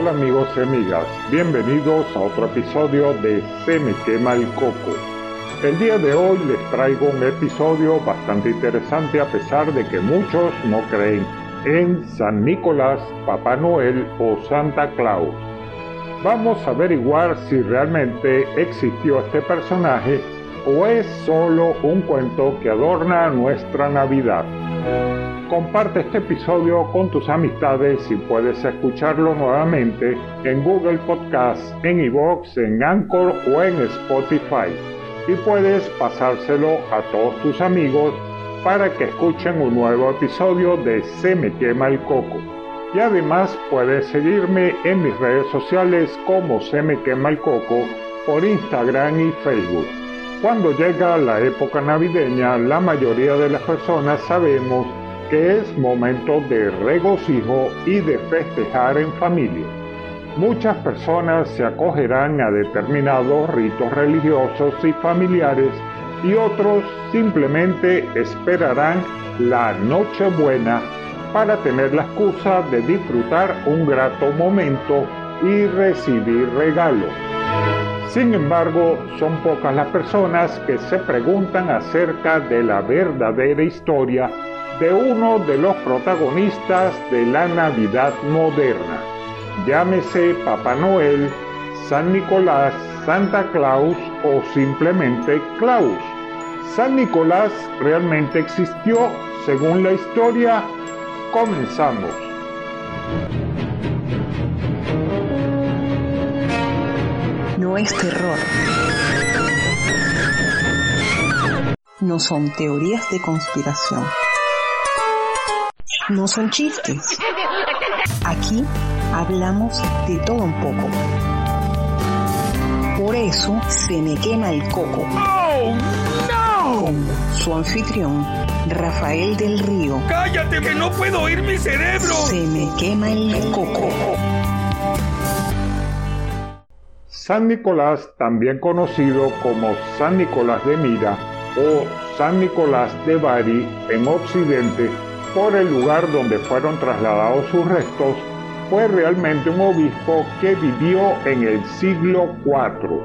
Hola amigos y amigas, bienvenidos a otro episodio de Se me quema el coco. El día de hoy les traigo un episodio bastante interesante a pesar de que muchos no creen en San Nicolás, Papá Noel o Santa Claus. Vamos a averiguar si realmente existió este personaje o es solo un cuento que adorna nuestra Navidad. Comparte este episodio con tus amistades y puedes escucharlo nuevamente en Google Podcast, en iVoox, en Anchor o en Spotify. Y puedes pasárselo a todos tus amigos para que escuchen un nuevo episodio de Se me quema el coco. Y además puedes seguirme en mis redes sociales como Se me quema el coco por Instagram y Facebook. Cuando llega la época navideña, la mayoría de las personas sabemos que es momento de regocijo y de festejar en familia. Muchas personas se acogerán a determinados ritos religiosos y familiares y otros simplemente esperarán la Nochebuena para tener la excusa de disfrutar un grato momento y recibir regalos. Sin embargo, son pocas las personas que se preguntan acerca de la verdadera historia de uno de los protagonistas de la Navidad moderna. Llámese Papá Noel, San Nicolás, Santa Claus o simplemente Claus. San Nicolás realmente existió según la historia. Comenzamos. No es terror. No son teorías de conspiración no son chistes. Aquí hablamos de todo un poco. Por eso se me quema el coco. ¡Oh, no! Con su anfitrión, Rafael del Río. ¡Cállate que no puedo oír mi cerebro! Se me quema el coco. San Nicolás, también conocido como San Nicolás de Mira o San Nicolás de Bari en Occidente, por el lugar donde fueron trasladados sus restos, fue realmente un obispo que vivió en el siglo IV.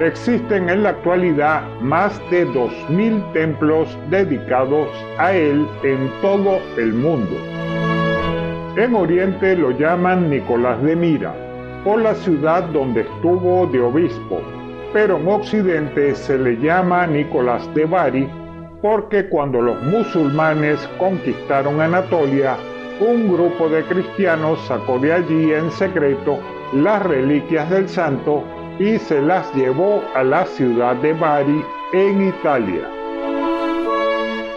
Existen en la actualidad más de 2.000 templos dedicados a él en todo el mundo. En Oriente lo llaman Nicolás de Mira, por la ciudad donde estuvo de obispo, pero en Occidente se le llama Nicolás de Bari porque cuando los musulmanes conquistaron Anatolia, un grupo de cristianos sacó de allí en secreto las reliquias del santo y se las llevó a la ciudad de Bari en Italia.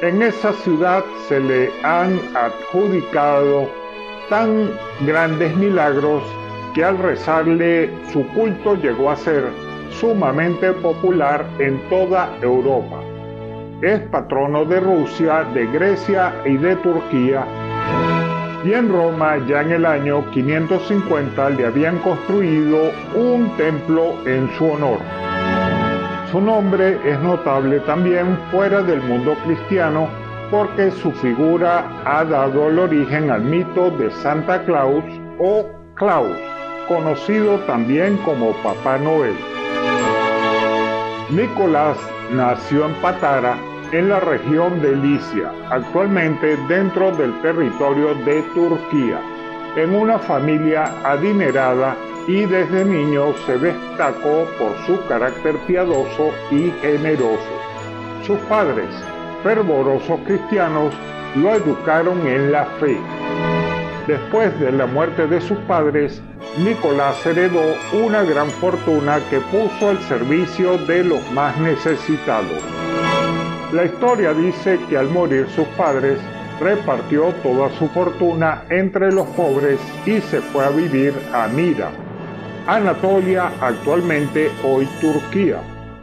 En esa ciudad se le han adjudicado tan grandes milagros que al rezarle su culto llegó a ser sumamente popular en toda Europa es patrono de Rusia, de Grecia y de Turquía. Y en Roma ya en el año 550 le habían construido un templo en su honor. Su nombre es notable también fuera del mundo cristiano porque su figura ha dado el origen al mito de Santa Claus o Claus, conocido también como Papá Noel. Nicolás nació en Patara, en la región de Licia, actualmente dentro del territorio de Turquía, en una familia adinerada y desde niño se destacó por su carácter piadoso y generoso. Sus padres, fervorosos cristianos, lo educaron en la fe. Después de la muerte de sus padres, Nicolás heredó una gran fortuna que puso al servicio de los más necesitados. La historia dice que al morir sus padres, repartió toda su fortuna entre los pobres y se fue a vivir a Mira, Anatolia, actualmente hoy Turquía,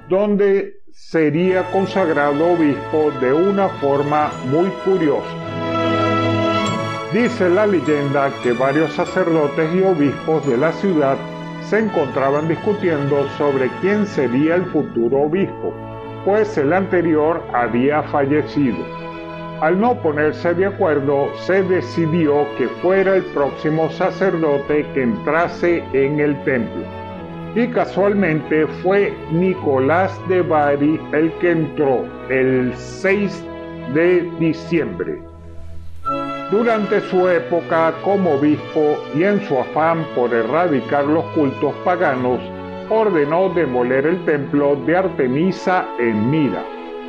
donde sería consagrado obispo de una forma muy curiosa. Dice la leyenda que varios sacerdotes y obispos de la ciudad se encontraban discutiendo sobre quién sería el futuro obispo pues el anterior había fallecido. Al no ponerse de acuerdo, se decidió que fuera el próximo sacerdote que entrase en el templo. Y casualmente fue Nicolás de Bari el que entró el 6 de diciembre. Durante su época como obispo y en su afán por erradicar los cultos paganos, ordenó demoler el templo de Artemisa en Mira,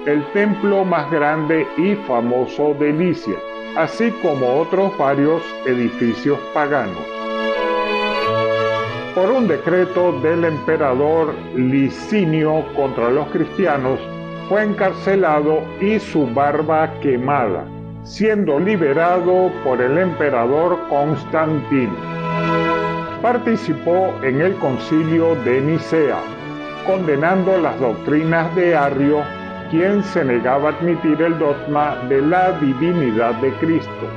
el templo más grande y famoso de Licia, así como otros varios edificios paganos. Por un decreto del emperador Licinio contra los cristianos, fue encarcelado y su barba quemada, siendo liberado por el emperador Constantino. Participó en el concilio de Nicea, condenando las doctrinas de Arrio, quien se negaba a admitir el dogma de la divinidad de Cristo.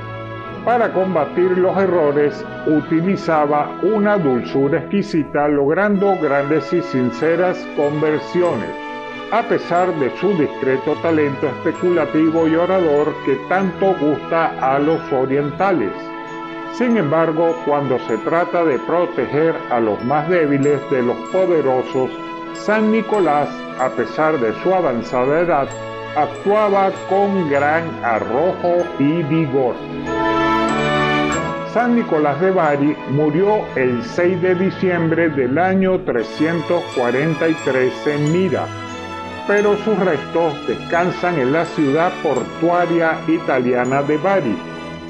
Para combatir los errores utilizaba una dulzura exquisita logrando grandes y sinceras conversiones a pesar de su discreto talento especulativo y orador que tanto gusta a los orientales. Sin embargo, cuando se trata de proteger a los más débiles de los poderosos, San Nicolás, a pesar de su avanzada edad, actuaba con gran arrojo y vigor. San Nicolás de Bari murió el 6 de diciembre del año 343 en Mira, pero sus restos descansan en la ciudad portuaria italiana de Bari,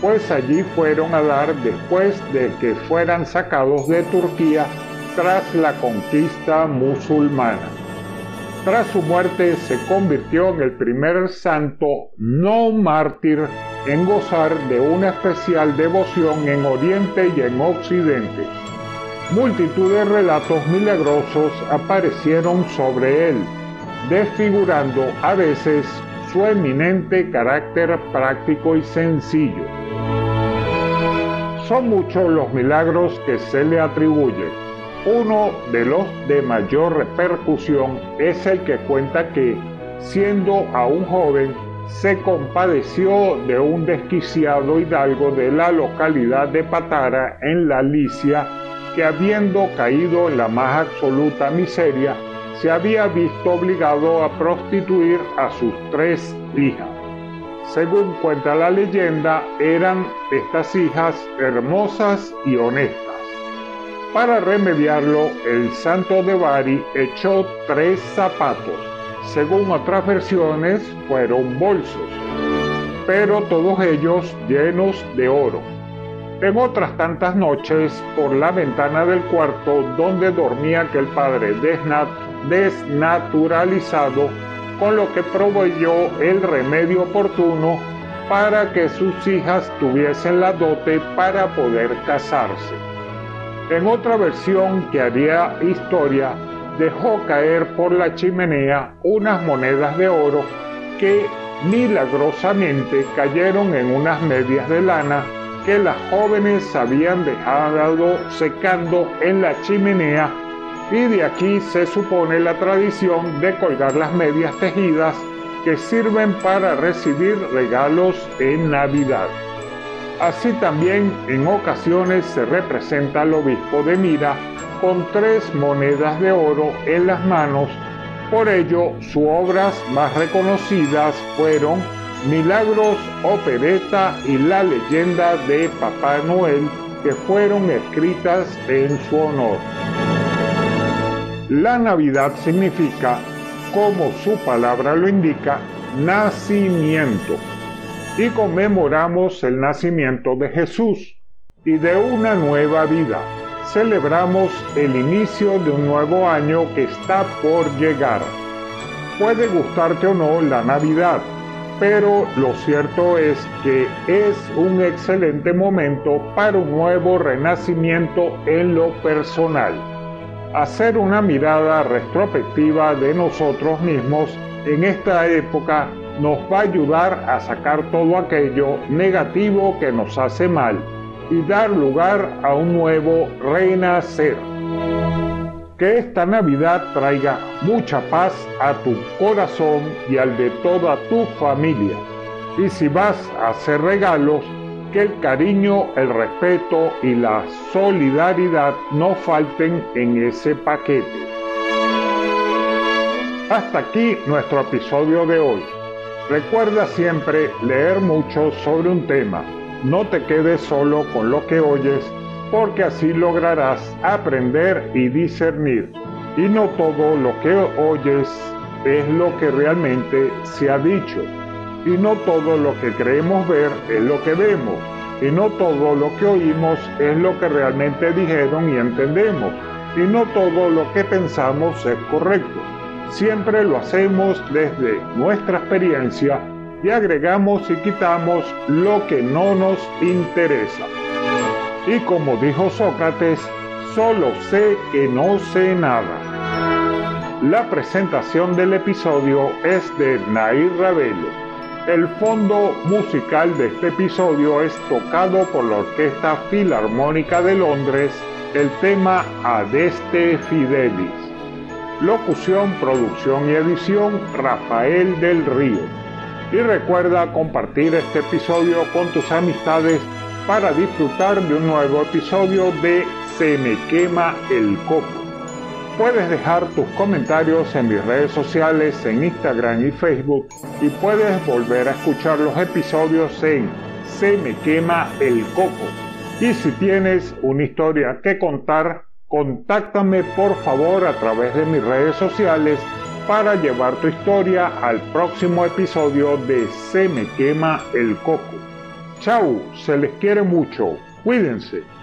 pues allí fueron a dar después de que fueran sacados de Turquía tras la conquista musulmana. Tras su muerte se convirtió en el primer santo no mártir en gozar de una especial devoción en Oriente y en Occidente. Multitud de relatos milagrosos aparecieron sobre él, desfigurando a veces su eminente carácter práctico y sencillo. Son muchos los milagros que se le atribuyen. Uno de los de mayor repercusión es el que cuenta que, siendo aún joven, se compadeció de un desquiciado hidalgo de la localidad de Patara, en la Licia, que habiendo caído en la más absoluta miseria, se había visto obligado a prostituir a sus tres hijas. Según cuenta la leyenda, eran estas hijas hermosas y honestas. Para remediarlo, el santo de Bari echó tres zapatos. Según otras versiones, fueron bolsos, pero todos ellos llenos de oro. En otras tantas noches, por la ventana del cuarto donde dormía aquel padre Desnat, desnaturalizado, con lo que proveyó el remedio oportuno para que sus hijas tuviesen la dote para poder casarse. En otra versión que haría historia, dejó caer por la chimenea unas monedas de oro que milagrosamente cayeron en unas medias de lana que las jóvenes habían dejado secando en la chimenea y de aquí se supone la tradición de colgar las medias tejidas que sirven para recibir regalos en Navidad. Así también en ocasiones se representa al obispo de Mira con tres monedas de oro en las manos, por ello sus obras más reconocidas fueron Milagros, Opereta y la leyenda de Papá Noel que fueron escritas en su honor. La Navidad significa, como su palabra lo indica, nacimiento. Y conmemoramos el nacimiento de Jesús y de una nueva vida. Celebramos el inicio de un nuevo año que está por llegar. Puede gustarte o no la Navidad, pero lo cierto es que es un excelente momento para un nuevo renacimiento en lo personal hacer una mirada retrospectiva de nosotros mismos en esta época nos va a ayudar a sacar todo aquello negativo que nos hace mal y dar lugar a un nuevo renacer. Que esta Navidad traiga mucha paz a tu corazón y al de toda tu familia. Y si vas a hacer regalos, que el cariño, el respeto y la solidaridad no falten en ese paquete. Hasta aquí nuestro episodio de hoy. Recuerda siempre leer mucho sobre un tema. No te quedes solo con lo que oyes, porque así lograrás aprender y discernir. Y no todo lo que oyes es lo que realmente se ha dicho y no todo lo que creemos ver es lo que vemos, y no todo lo que oímos es lo que realmente dijeron y entendemos, y no todo lo que pensamos es correcto. Siempre lo hacemos desde nuestra experiencia y agregamos y quitamos lo que no nos interesa. Y como dijo Sócrates, solo sé que no sé nada. La presentación del episodio es de Nair Ravelo. El fondo musical de este episodio es tocado por la Orquesta Filarmónica de Londres, el tema Adeste Fidelis. Locución, producción y edición Rafael del Río. Y recuerda compartir este episodio con tus amistades para disfrutar de un nuevo episodio de Se me quema el coco. Puedes dejar tus comentarios en mis redes sociales, en Instagram y Facebook, y puedes volver a escuchar los episodios en Se me quema el coco. Y si tienes una historia que contar, contáctame por favor a través de mis redes sociales para llevar tu historia al próximo episodio de Se me quema el coco. Chau, se les quiere mucho, cuídense.